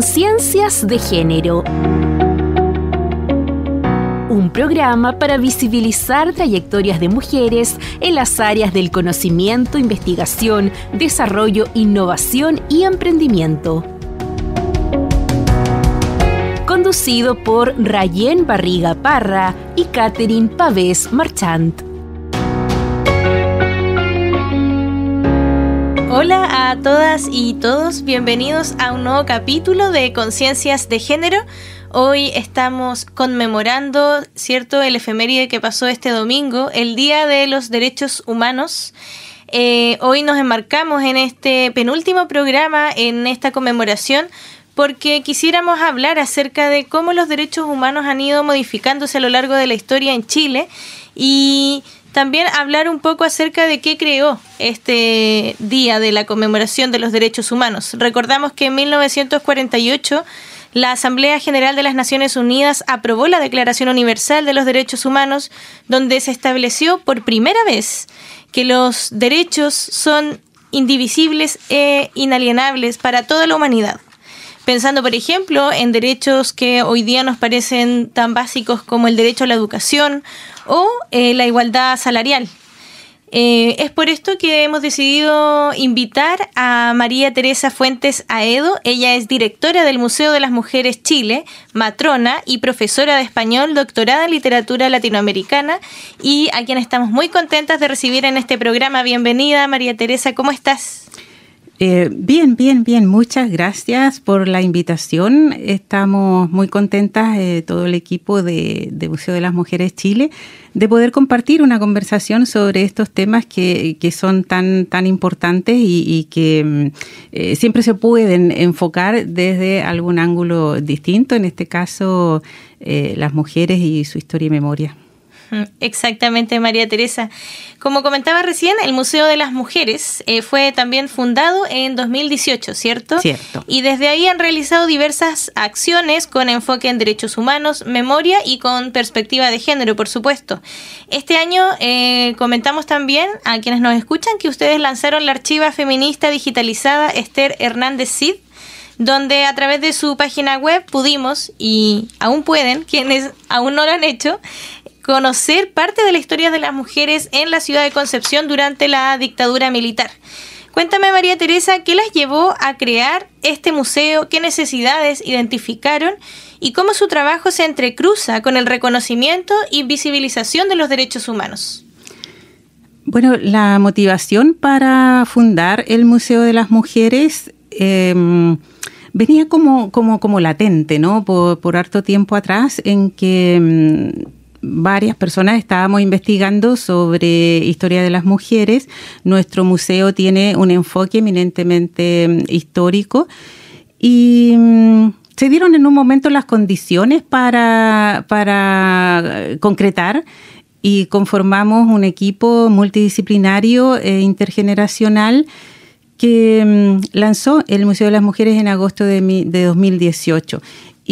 Conciencias de Género. Un programa para visibilizar trayectorias de mujeres en las áreas del conocimiento, investigación, desarrollo, innovación y emprendimiento. Conducido por Rayen Barriga Parra y Catherine Pavés Marchant. Hola a todas y todos, bienvenidos a un nuevo capítulo de Conciencias de Género. Hoy estamos conmemorando, ¿cierto?, el efeméride que pasó este domingo, el Día de los Derechos Humanos. Eh, hoy nos enmarcamos en este penúltimo programa, en esta conmemoración, porque quisiéramos hablar acerca de cómo los derechos humanos han ido modificándose a lo largo de la historia en Chile y también hablar un poco acerca de qué creó este día de la conmemoración de los derechos humanos. Recordamos que en 1948 la Asamblea General de las Naciones Unidas aprobó la Declaración Universal de los Derechos Humanos, donde se estableció por primera vez que los derechos son indivisibles e inalienables para toda la humanidad. Pensando, por ejemplo, en derechos que hoy día nos parecen tan básicos como el derecho a la educación o eh, la igualdad salarial. Eh, es por esto que hemos decidido invitar a María Teresa Fuentes Aedo. Ella es directora del Museo de las Mujeres Chile, matrona y profesora de español, doctorada en literatura latinoamericana y a quien estamos muy contentas de recibir en este programa. Bienvenida, María Teresa, ¿cómo estás? Eh, bien, bien, bien. Muchas gracias por la invitación. Estamos muy contentas, eh, todo el equipo de, Museo de las Mujeres Chile, de poder compartir una conversación sobre estos temas que, son tan, tan importantes y, que mm, eh, siempre se pueden enfocar desde algún ángulo distinto, en este caso las mujeres y su historia y memoria. Exactamente, María Teresa. Como comentaba recién, el Museo de las Mujeres eh, fue también fundado en 2018, ¿cierto? Cierto. Y desde ahí han realizado diversas acciones con enfoque en derechos humanos, memoria y con perspectiva de género, por supuesto. Este año eh, comentamos también a quienes nos escuchan que ustedes lanzaron la archiva feminista digitalizada Esther Hernández Cid donde a través de su página web pudimos, y aún pueden, quienes aún no lo han hecho, conocer parte de la historia de las mujeres en la ciudad de Concepción durante la dictadura militar. Cuéntame, María Teresa, ¿qué las llevó a crear este museo? ¿Qué necesidades identificaron? ¿Y cómo su trabajo se entrecruza con el reconocimiento y visibilización de los derechos humanos? Bueno, la motivación para fundar el Museo de las Mujeres em, venía como, como, como latente, ¿no? Por, por harto tiempo atrás, en que em, varias personas estábamos investigando sobre historia de las mujeres. Nuestro museo tiene un enfoque eminentemente mm, histórico y mm, se dieron en un momento las condiciones para, para eh, concretar y conformamos un equipo multidisciplinario e intergeneracional que mm, lanzó el Museo de las Mujeres en agosto de, de 2018.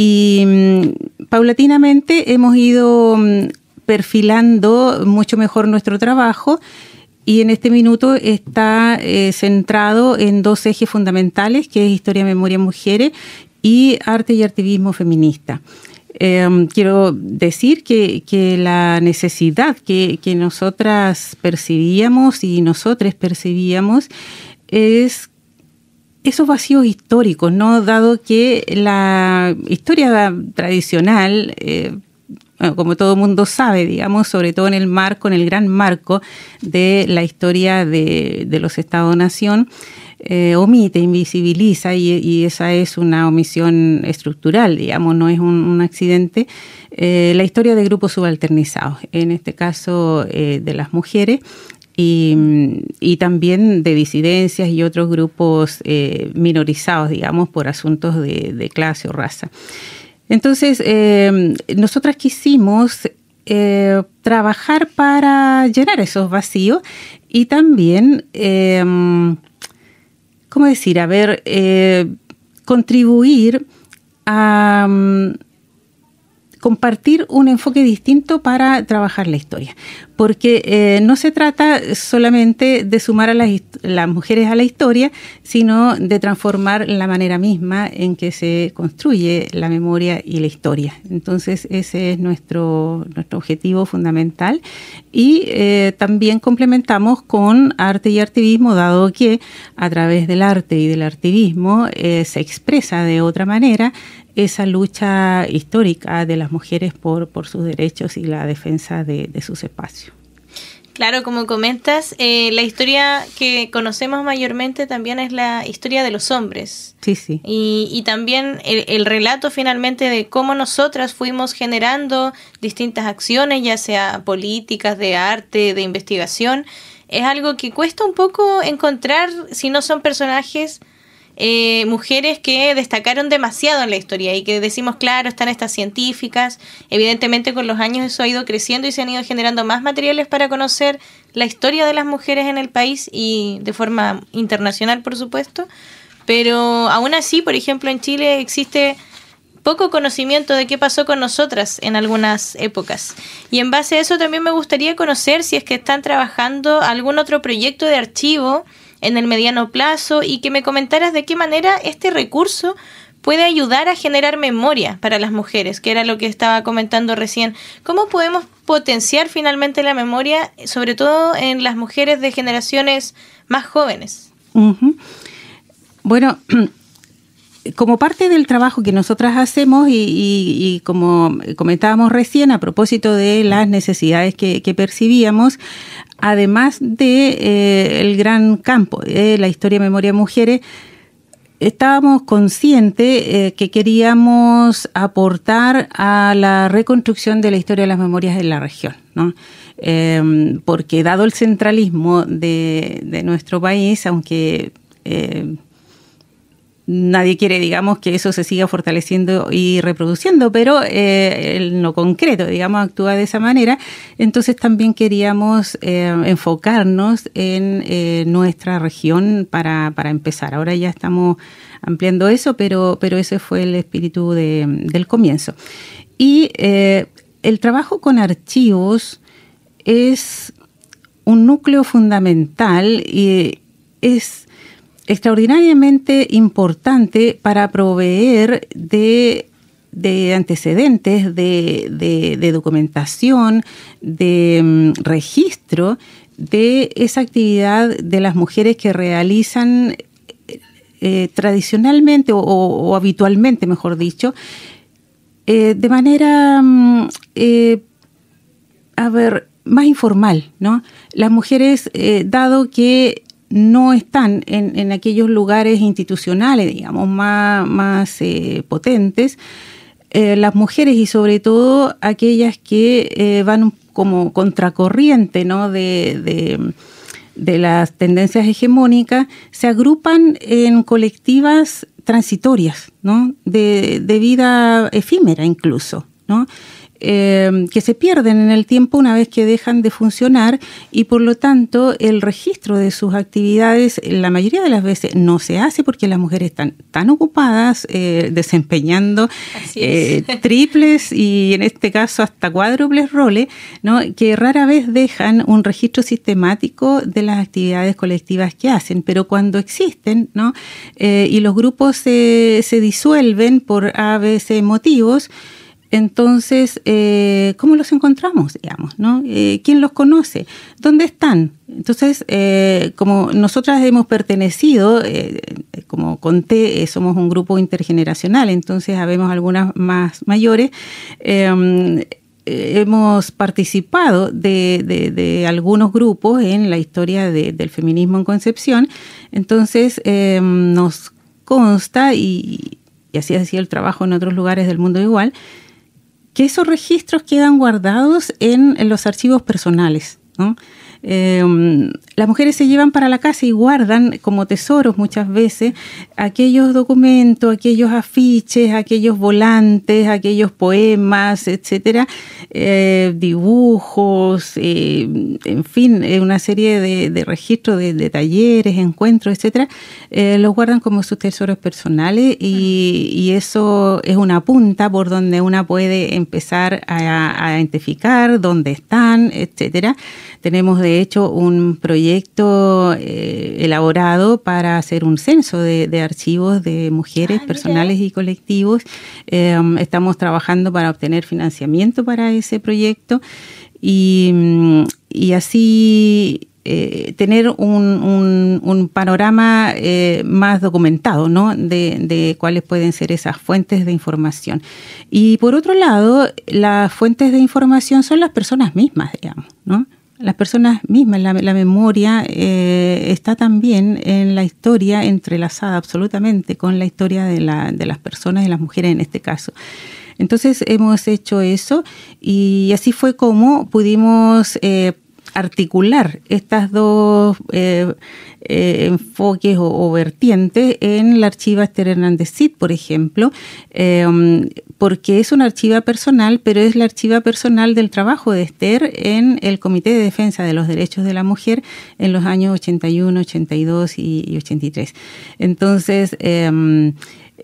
Y mm, paulatinamente hemos ido mm, perfilando mucho mejor nuestro trabajo y en este minuto está eh, centrado en dos ejes fundamentales, que es historia, memoria, mujeres y arte y activismo feminista. Em, quiero decir que, la necesidad que, que, nosotras percibíamos y nosotros percibíamos es esos vacíos históricos, ¿no? Dado que la historia tradicional, eh, como todo mundo sabe, digamos, sobre todo en el marco, en el gran marco de la historia de, los Estados-Nación, eh, omite, invisibiliza y, esa es una omisión estructural, digamos, no es un, accidente, eh, la historia de grupos subalternizados, en este caso de las mujeres, y, también de disidencias y otros grupos eh, minorizados, digamos, por asuntos de, clase o raza. Entonces, eh, nosotras quisimos eh, trabajar para llenar esos vacíos y también, ¿cómo decir? A ver, contribuir a compartir un enfoque distinto para trabajar la historia, porque eh, no se trata solamente de sumar a las, mujeres a la historia, sino de transformar la manera misma en que se construye la memoria y la historia. Entonces ese es nuestro, nuestro objetivo fundamental y eh, también complementamos con arte y activismo, dado que a través del arte y del activismo eh, se expresa de otra manera esa lucha histórica de las mujeres por, por sus derechos y la defensa de, sus espacios. Claro, como comentas, eh, la historia que conocemos mayormente también es la historia de los hombres. Sí, sí. Y, y también el, el, relato finalmente de cómo nosotras fuimos generando distintas acciones, ya sea políticas, de arte, de investigación, es algo que cuesta un poco encontrar si no son personajes eh, mujeres que destacaron demasiado en la historia y que decimos, claro, están estas científicas. Evidentemente con los años eso ha ido creciendo y se han ido generando más materiales para conocer la historia de las mujeres en el país y de forma internacional, por supuesto. Pero aún así, por ejemplo, en Chile existe poco conocimiento de qué pasó con nosotras en algunas épocas. Y en base a eso también me gustaría conocer si es que están trabajando algún otro proyecto de archivo en el mediano plazo y que me comentaras de qué manera este recurso puede ayudar a generar memoria para las mujeres, que era lo que estaba comentando recién. ¿Cómo podemos potenciar finalmente la memoria, sobre todo en las mujeres de generaciones más jóvenes? Bueno, como parte del trabajo que nosotras hacemos y, como comentábamos recién a propósito de las necesidades que, percibíamos, además de eh, el gran campo de la historia memoria mujeres, estábamos conscientes eh, que queríamos aportar a la reconstrucción de la historia de las memorias en la región, ¿no? Eh, porque dado el centralismo de, de nuestro país, aunque nadie quiere, digamos, que eso se siga fortaleciendo y reproduciendo, pero eh, en lo concreto, digamos, actúa de esa manera. Entonces también queríamos eh, enfocarnos en eh, nuestra región para, para empezar. Ahora ya estamos ampliando eso, pero, pero ese fue el espíritu de, del comienzo. Y el trabajo con archivos es un núcleo fundamental y es extraordinariamente importante para proveer de, antecedentes, de, documentación, de mm, registro de esa actividad de las mujeres que realizan eh, tradicionalmente o, habitualmente, mejor dicho, eh, de manera, mm, eh, a ver, más informal, ¿no? Las mujeres, dado que no están en, aquellos lugares institucionales, digamos, más, más eh, potentes, eh, las mujeres y sobre todo aquellas que eh, van como contracorriente ¿no? de, de, las tendencias hegemónicas, se agrupan en colectivas transitorias, ¿no? de, de vida efímera incluso. ¿no? Eh, que se pierden en el tiempo una vez que dejan de funcionar y por lo tanto el registro de sus actividades la mayoría de las veces no se hace porque las mujeres están tan ocupadas eh, desempeñando eh, triples y en este caso hasta cuádruples roles, ¿no? que rara vez dejan un registro sistemático de las actividades colectivas que hacen, pero cuando existen ¿no? y los grupos se, se disuelven por a veces motivos, entonces, eh, ¿cómo los encontramos, digamos? ¿no? Eh, ¿Quién los conoce? ¿Dónde están? Entonces, eh, como nosotras hemos pertenecido, como conté, somos un grupo intergeneracional, entonces habemos algunas más mayores, em, hemos participado de, algunos grupos en la historia del feminismo en Concepción, entonces em, nos consta, y, y así ha sido el trabajo en otros lugares del mundo igual, que esos registros quedan guardados en, los archivos personales. Em, las mujeres se llevan para la casa y guardan como tesoros muchas veces aquellos documentos, aquellos afiches, aquellos volantes, aquellos poemas, etcétera, eh, dibujos, eh, en fin, eh, una serie de, registros de, talleres, encuentros, etcétera, los guardan como sus tesoros personales y, eso es una punta por donde una puede empezar a, a identificar dónde están, etcétera. Tenemos de hecho un proyecto eh, elaborado para hacer un censo de, archivos de mujeres ah, personales y colectivos. Em, estamos trabajando para obtener financiamiento para ese proyecto y, así eh, tener un, panorama eh, más documentado ¿no? de, de, cuáles pueden ser esas fuentes de información. Y por otro lado, las fuentes de información son las personas mismas, digamos. ¿no? Las personas mismas, la, memoria eh, está también en la historia entrelazada absolutamente con la historia de, la, de las personas, de las mujeres en este caso. Entonces hemos hecho eso y así fue como pudimos eh, articular estas dos eh, eh, enfoques o, vertientes en la archiva Esther Hernández Cid, por ejemplo, em, porque es una archiva personal, pero es la archiva personal del trabajo de Esther en el Comité de Defensa de los Derechos de la Mujer en los años 81, 82 y, 83. Entonces, em,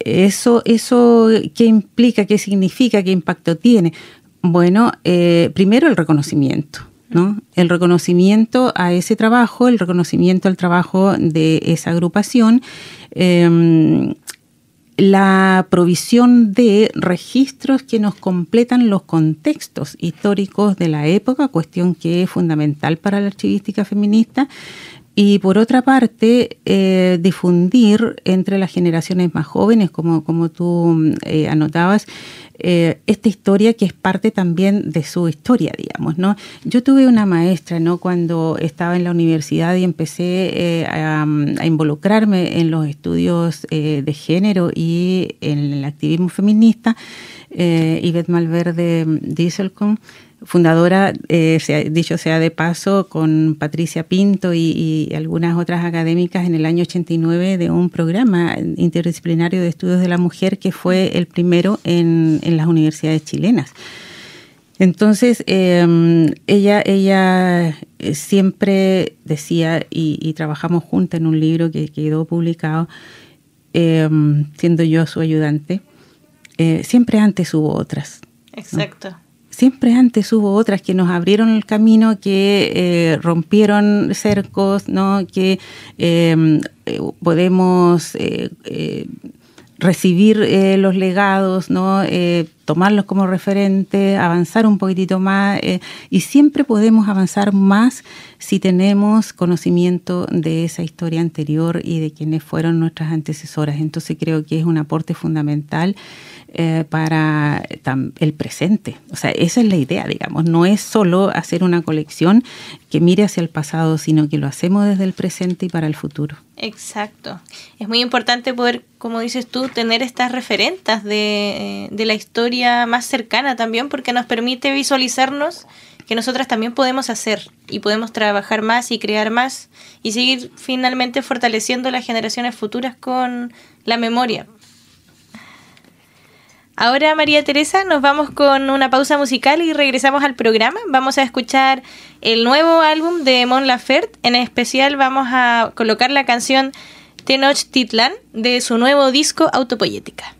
eso, eso, ¿qué implica? ¿Qué significa? ¿Qué impacto tiene? Bueno, eh, primero el reconocimiento. El reconocimiento a ese trabajo, el reconocimiento al trabajo de esa agrupación, em, la provisión de registros que nos completan los contextos históricos de la época, cuestión que es fundamental para la archivística feminista, y por otra parte, eh, difundir entre las generaciones más jóvenes, como, como tú eh, anotabas, eh, esta historia que es parte también de su historia, digamos, ¿no? Yo tuve una maestra, ¿no? Cuando estaba en la universidad y empecé a, a, involucrarme en los estudios de género y en el activismo feminista, Yvette Malverde Dieselcom, fundadora, eh, dicho sea de paso, con Patricia Pinto y, algunas otras académicas en el año 89 de un programa interdisciplinario de estudios de la mujer que fue el primero en, las universidades chilenas. Entonces, em, ella, ella eh, siempre decía, y, trabajamos juntas en un libro que quedó publicado, em, siendo yo su ayudante, eh, siempre antes hubo otras. Exacto siempre antes hubo otras que nos abrieron el camino, que eh, rompieron cercos, ¿no? que em, eh, podemos eh, recibir los legados, ¿no? tomarlos como referente, avanzar un poquitito más y siempre podemos avanzar más si tenemos conocimiento de esa historia anterior y de quienes fueron nuestras antecesoras. Entonces creo que es un aporte fundamental eh, para el presente. O sea, esa es la idea, digamos. No es solo hacer una colección que mire hacia el pasado, sino que lo hacemos desde el presente y para el futuro. Exacto. Es muy importante poder, como dices tú, tener estas referentes de, de la historia más cercana también, porque nos permite visualizarnos que nosotras también podemos hacer y podemos trabajar más y crear más y seguir finalmente fortaleciendo las generaciones futuras con la memoria. Ahora, María Teresa, nos vamos con una pausa musical y regresamos al programa. Vamos a escuchar el nuevo álbum de Mon Laferte. En especial vamos a colocar la canción Tenoch Titlan de su nuevo disco Autopoyética.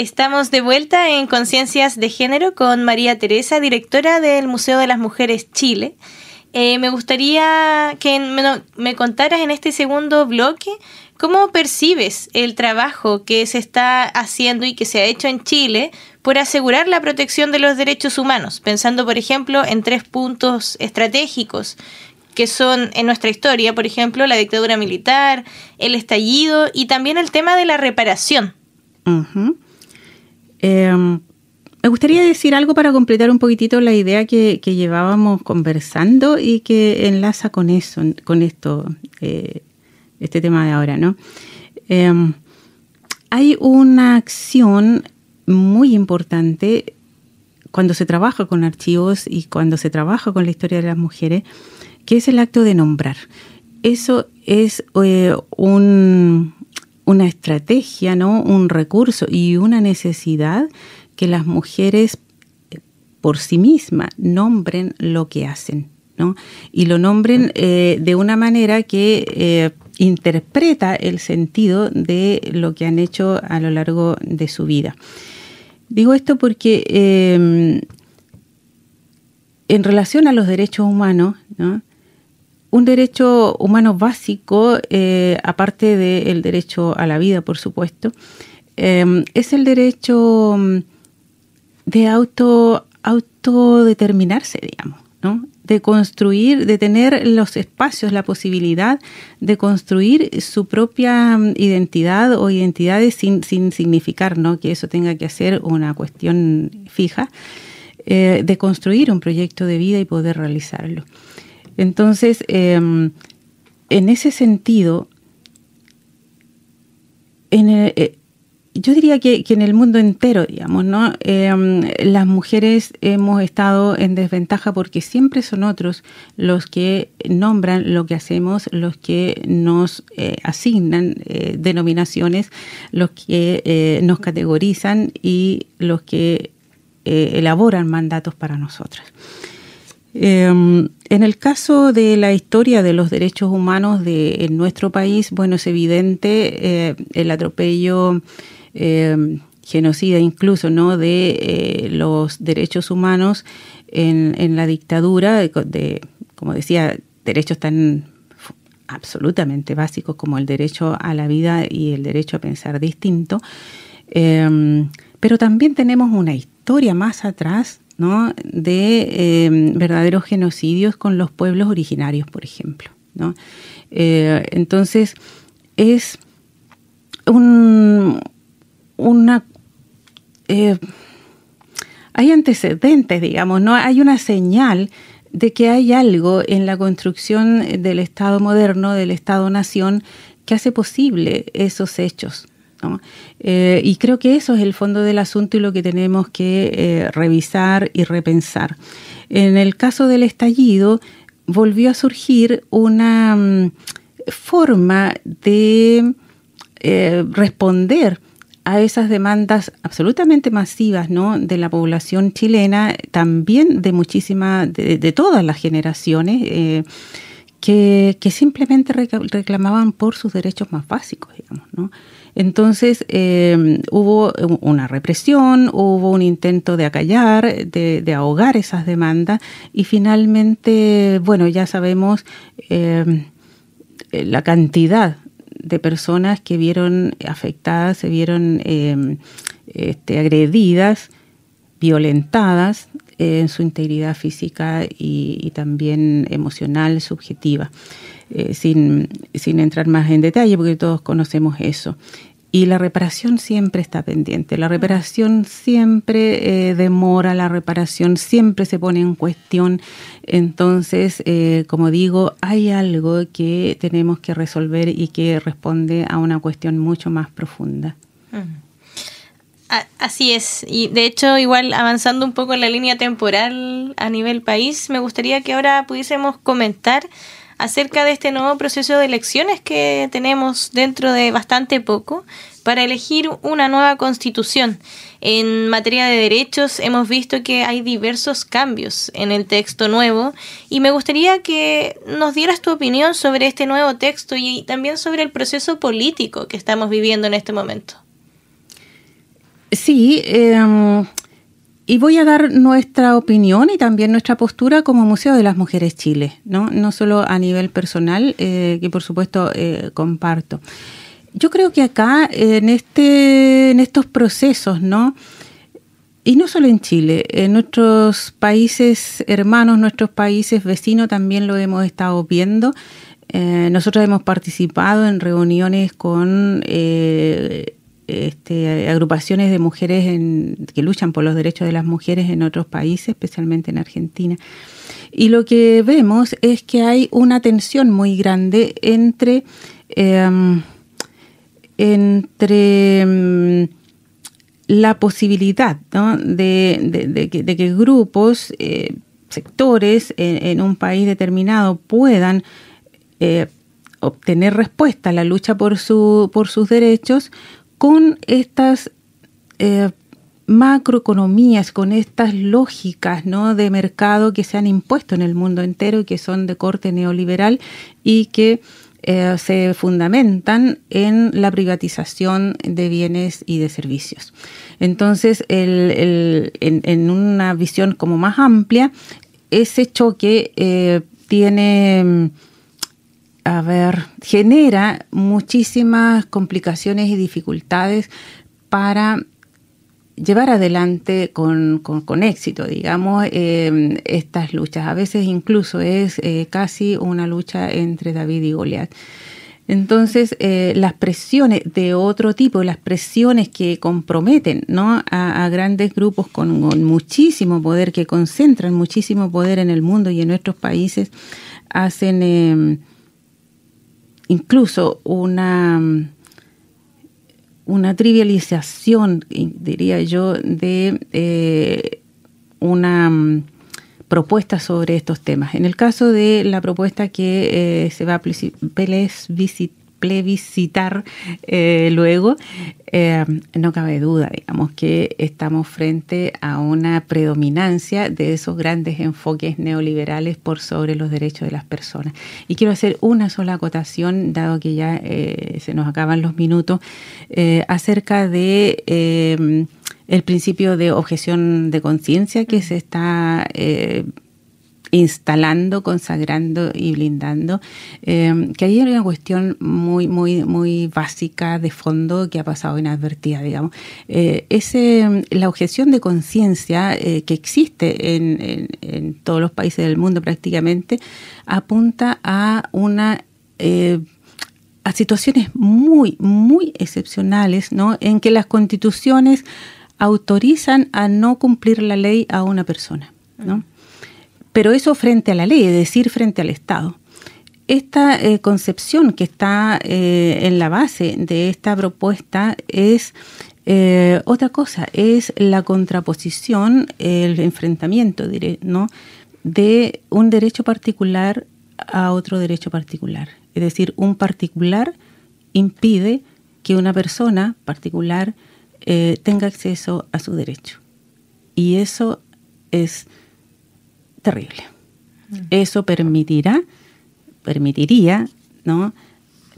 Estamos de vuelta en Conciencias de Género con María Teresa, directora del Museo de las Mujeres Chile. Eh, me gustaría que me, contaras en este segundo bloque cómo percibes el trabajo que se está haciendo y que se ha hecho en Chile por asegurar la protección de los derechos humanos, pensando, por ejemplo, en tres puntos estratégicos que son en nuestra historia, por ejemplo, la dictadura militar, el estallido y también el tema de la reparación. Em, me gustaría decir algo para completar un poquitito la idea que, llevábamos conversando y que enlaza con eso, con esto, eh, este tema de ahora, ¿no? Em, hay una acción muy importante cuando se trabaja con archivos y cuando se trabaja con la historia de las mujeres, que es el acto de nombrar. Eso es eh, un, una estrategia, ¿no? un recurso y una necesidad que las mujeres por sí mismas nombren lo que hacen. ¿no? Y lo nombren eh, de una manera que eh, interpreta el sentido de lo que han hecho a lo largo de su vida. Digo esto porque em, en relación a los derechos humanos, ¿no? Un derecho humano básico, eh, aparte del derecho a la vida, por supuesto, eh, es el derecho mm, de auto, autodeterminarse, digamos, ¿no? de construir, de tener los espacios, la posibilidad de construir su propia mm, identidad o identidades sin, sin significar ¿no? que eso tenga que ser una cuestión fija, eh, de construir un proyecto de vida y poder realizarlo. Entonces, em, en ese sentido, eh, yo diría que, en el mundo entero, digamos, ¿no? Em, las mujeres hemos estado en desventaja porque siempre son otros los que nombran lo que hacemos, los que nos eh, asignan eh, denominaciones, los que nos categorizan y los que elaboran mandatos para nosotras. Em, en el caso de la historia de los derechos humanos de, en nuestro país, bueno, es evidente eh, el atropello, em, genocida incluso, ¿no? de eh, los derechos humanos en, la dictadura, de, como decía, derechos tan absolutamente básicos como el derecho a la vida y el derecho a pensar distinto. Em, pero también tenemos una historia más atrás de em, verdaderos genocidios con los pueblos originarios, por ejemplo. Eh, entonces, es un, una... Eh, hay antecedentes, digamos, ¿no? Hay una señal de que hay algo en la construcción del Estado moderno, del Estado-nación, que hace posible esos hechos. Eh, y creo que eso es el fondo del asunto y lo que tenemos que eh, revisar y repensar. En el caso del estallido, volvió a surgir una mm, forma de eh, responder a esas demandas absolutamente masivas de la población chilena, también de muchísimas, de, todas las generaciones, que, simplemente reclamaban por sus derechos más básicos, digamos, ¿no? Entonces em, hubo una represión, hubo un intento de acallar, de, ahogar esas demandas y finalmente, bueno, ya sabemos em, la cantidad de personas que vieron afectadas, se vieron em, este, agredidas, violentadas en su integridad física y, también emocional, subjetiva. Eh, sin, sin entrar más en detalle, porque todos conocemos eso. Y la reparación siempre está pendiente, la reparación siempre eh, demora, la reparación siempre se pone en cuestión. Entonces, eh, como digo, hay algo que tenemos que resolver y que responde a una cuestión mucho más profunda. Así es, y de hecho igual avanzando un poco en la línea temporal a nivel país, me gustaría que ahora pudiésemos comentar acerca de este nuevo proceso de elecciones que tenemos dentro de bastante poco para elegir una nueva constitución. En materia de derechos hemos visto que hay diversos cambios en el texto nuevo y me gustaría que nos dieras tu opinión sobre este nuevo texto y también sobre el proceso político que estamos viviendo en este momento. Sí, em, y voy a dar nuestra opinión y también nuestra postura como Museo de las Mujeres Chile, no, no solo a nivel personal, eh, que por supuesto eh, comparto. Yo creo que acá, en, este, en estos procesos, ¿no? Y no solo en Chile, en nuestros países hermanos, nuestros países vecinos también lo hemos estado viendo. Eh, nosotros hemos participado en reuniones con este, agrupaciones de mujeres que luchan por los derechos de las mujeres en otros países, especialmente en Argentina. Y lo que vemos es que hay una tensión muy grande entre, em, entre em, la posibilidad de, que, grupos, eh, sectores en, un país determinado puedan eh, obtener respuesta a la lucha por, su, por sus derechos con estas eh, macroeconomías, con estas lógicas ¿no? de mercado que se han impuesto en el mundo entero y que son de corte neoliberal y que eh, se fundamentan en la privatización de bienes y de servicios. Entonces, en, una visión como más amplia, ese choque eh, tiene a ver, genera muchísimas complicaciones y dificultades para llevar adelante con, éxito, digamos, em, estas luchas. A veces incluso es eh, casi una lucha entre David y Goliat. Entonces, eh, las presiones de otro tipo, las presiones que comprometen ¿no? a, grandes grupos con, muchísimo poder, que concentran muchísimo poder en el mundo y en nuestros países, hacen em, incluso una, una trivialización, diría yo, de eh, una mm, propuesta sobre estos temas. En el caso de la propuesta que eh, se va a plebiscitar eh, luego, eh, no cabe duda, digamos, que estamos frente a una predominancia de esos grandes enfoques neoliberales por sobre los derechos de las personas. Y quiero hacer una sola acotación, dado que ya eh, se nos acaban los minutos, acerca de el principio de objeción de conciencia que se está instalando, consagrando y blindando, eh, que ahí hay una cuestión muy, muy, muy básica de fondo que ha pasado inadvertida, digamos. Eh, ese, la objeción de conciencia eh, que existe en, en, todos los países del mundo prácticamente apunta a una a situaciones muy, muy excepcionales, ¿no? En que las constituciones autorizan a no cumplir la ley a una persona, ¿no? Pero eso frente a la ley, es decir, frente al Estado. Esta eh, concepción que está eh, en la base de esta propuesta es eh, otra cosa, es la contraposición, el enfrentamiento, diré, ¿no? de un derecho particular a otro derecho particular. Es decir, un particular impide que una persona particular tenga acceso a su derecho. Y eso es terrible. Eso permitirá, permitiría, ¿no?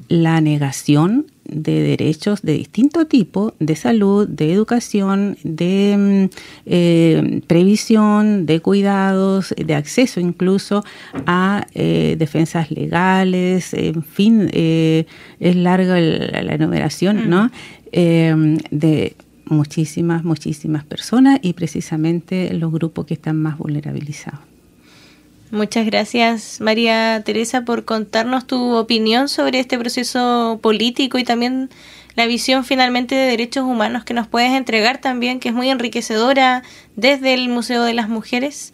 la negación de derechos de distinto tipo, de salud, de educación, de mm, eh, previsión, de cuidados, de acceso incluso a eh, defensas legales, en fin, eh, es larga la, enumeración, ¿no? Mm. de muchísimas, muchísimas personas y precisamente los grupos que están más vulnerabilizados. Muchas gracias, María Teresa, por contarnos tu opinión sobre este proceso político y también la visión finalmente de derechos humanos que nos puedes entregar también, que es muy enriquecedora desde el Museo de las Mujeres.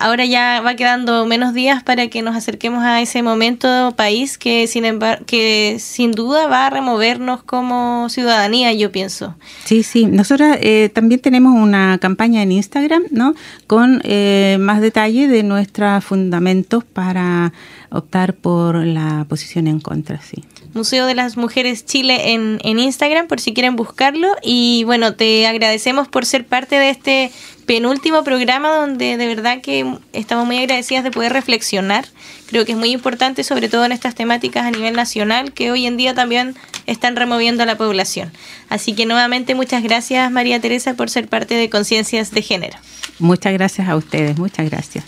Ahora ya va quedando menos días para que nos acerquemos a ese momento país que sin embargo, que sin duda va a removernos como ciudadanía, yo pienso. Sí, sí. Nosotros eh, también tenemos una campaña en Instagram, ¿no? Con eh, más detalle de nuestros fundamentos para optar por la posición en contra, sí. Museo de las Mujeres Chile en, en Instagram, por si quieren buscarlo. Y bueno, te agradecemos por ser parte de este penúltimo programa donde de verdad que estamos muy agradecidas de poder reflexionar. Creo que es muy importante, sobre todo en estas temáticas a nivel nacional, que hoy en día también están removiendo a la población. Así que nuevamente muchas gracias María Teresa por ser parte de Conciencias de Género. Muchas gracias a ustedes, muchas gracias.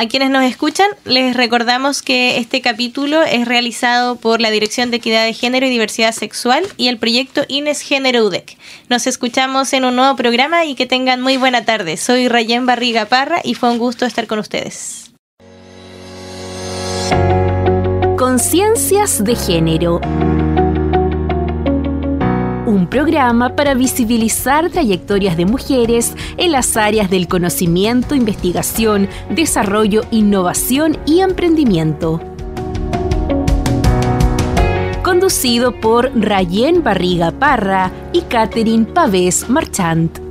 A quienes nos escuchan, les recordamos que este capítulo es realizado por la Dirección de Equidad de Género y Diversidad Sexual y el proyecto Ines Género UDEC. Nos escuchamos en un nuevo programa y que tengan muy buena tarde. Soy Rayén Barriga Parra y fue un gusto estar con ustedes. Conciencias de Género un programa para visibilizar trayectorias de mujeres en las áreas del conocimiento, investigación, desarrollo, innovación y emprendimiento. Conducido por Rayen Barriga Parra y Catherine Pavés Marchant.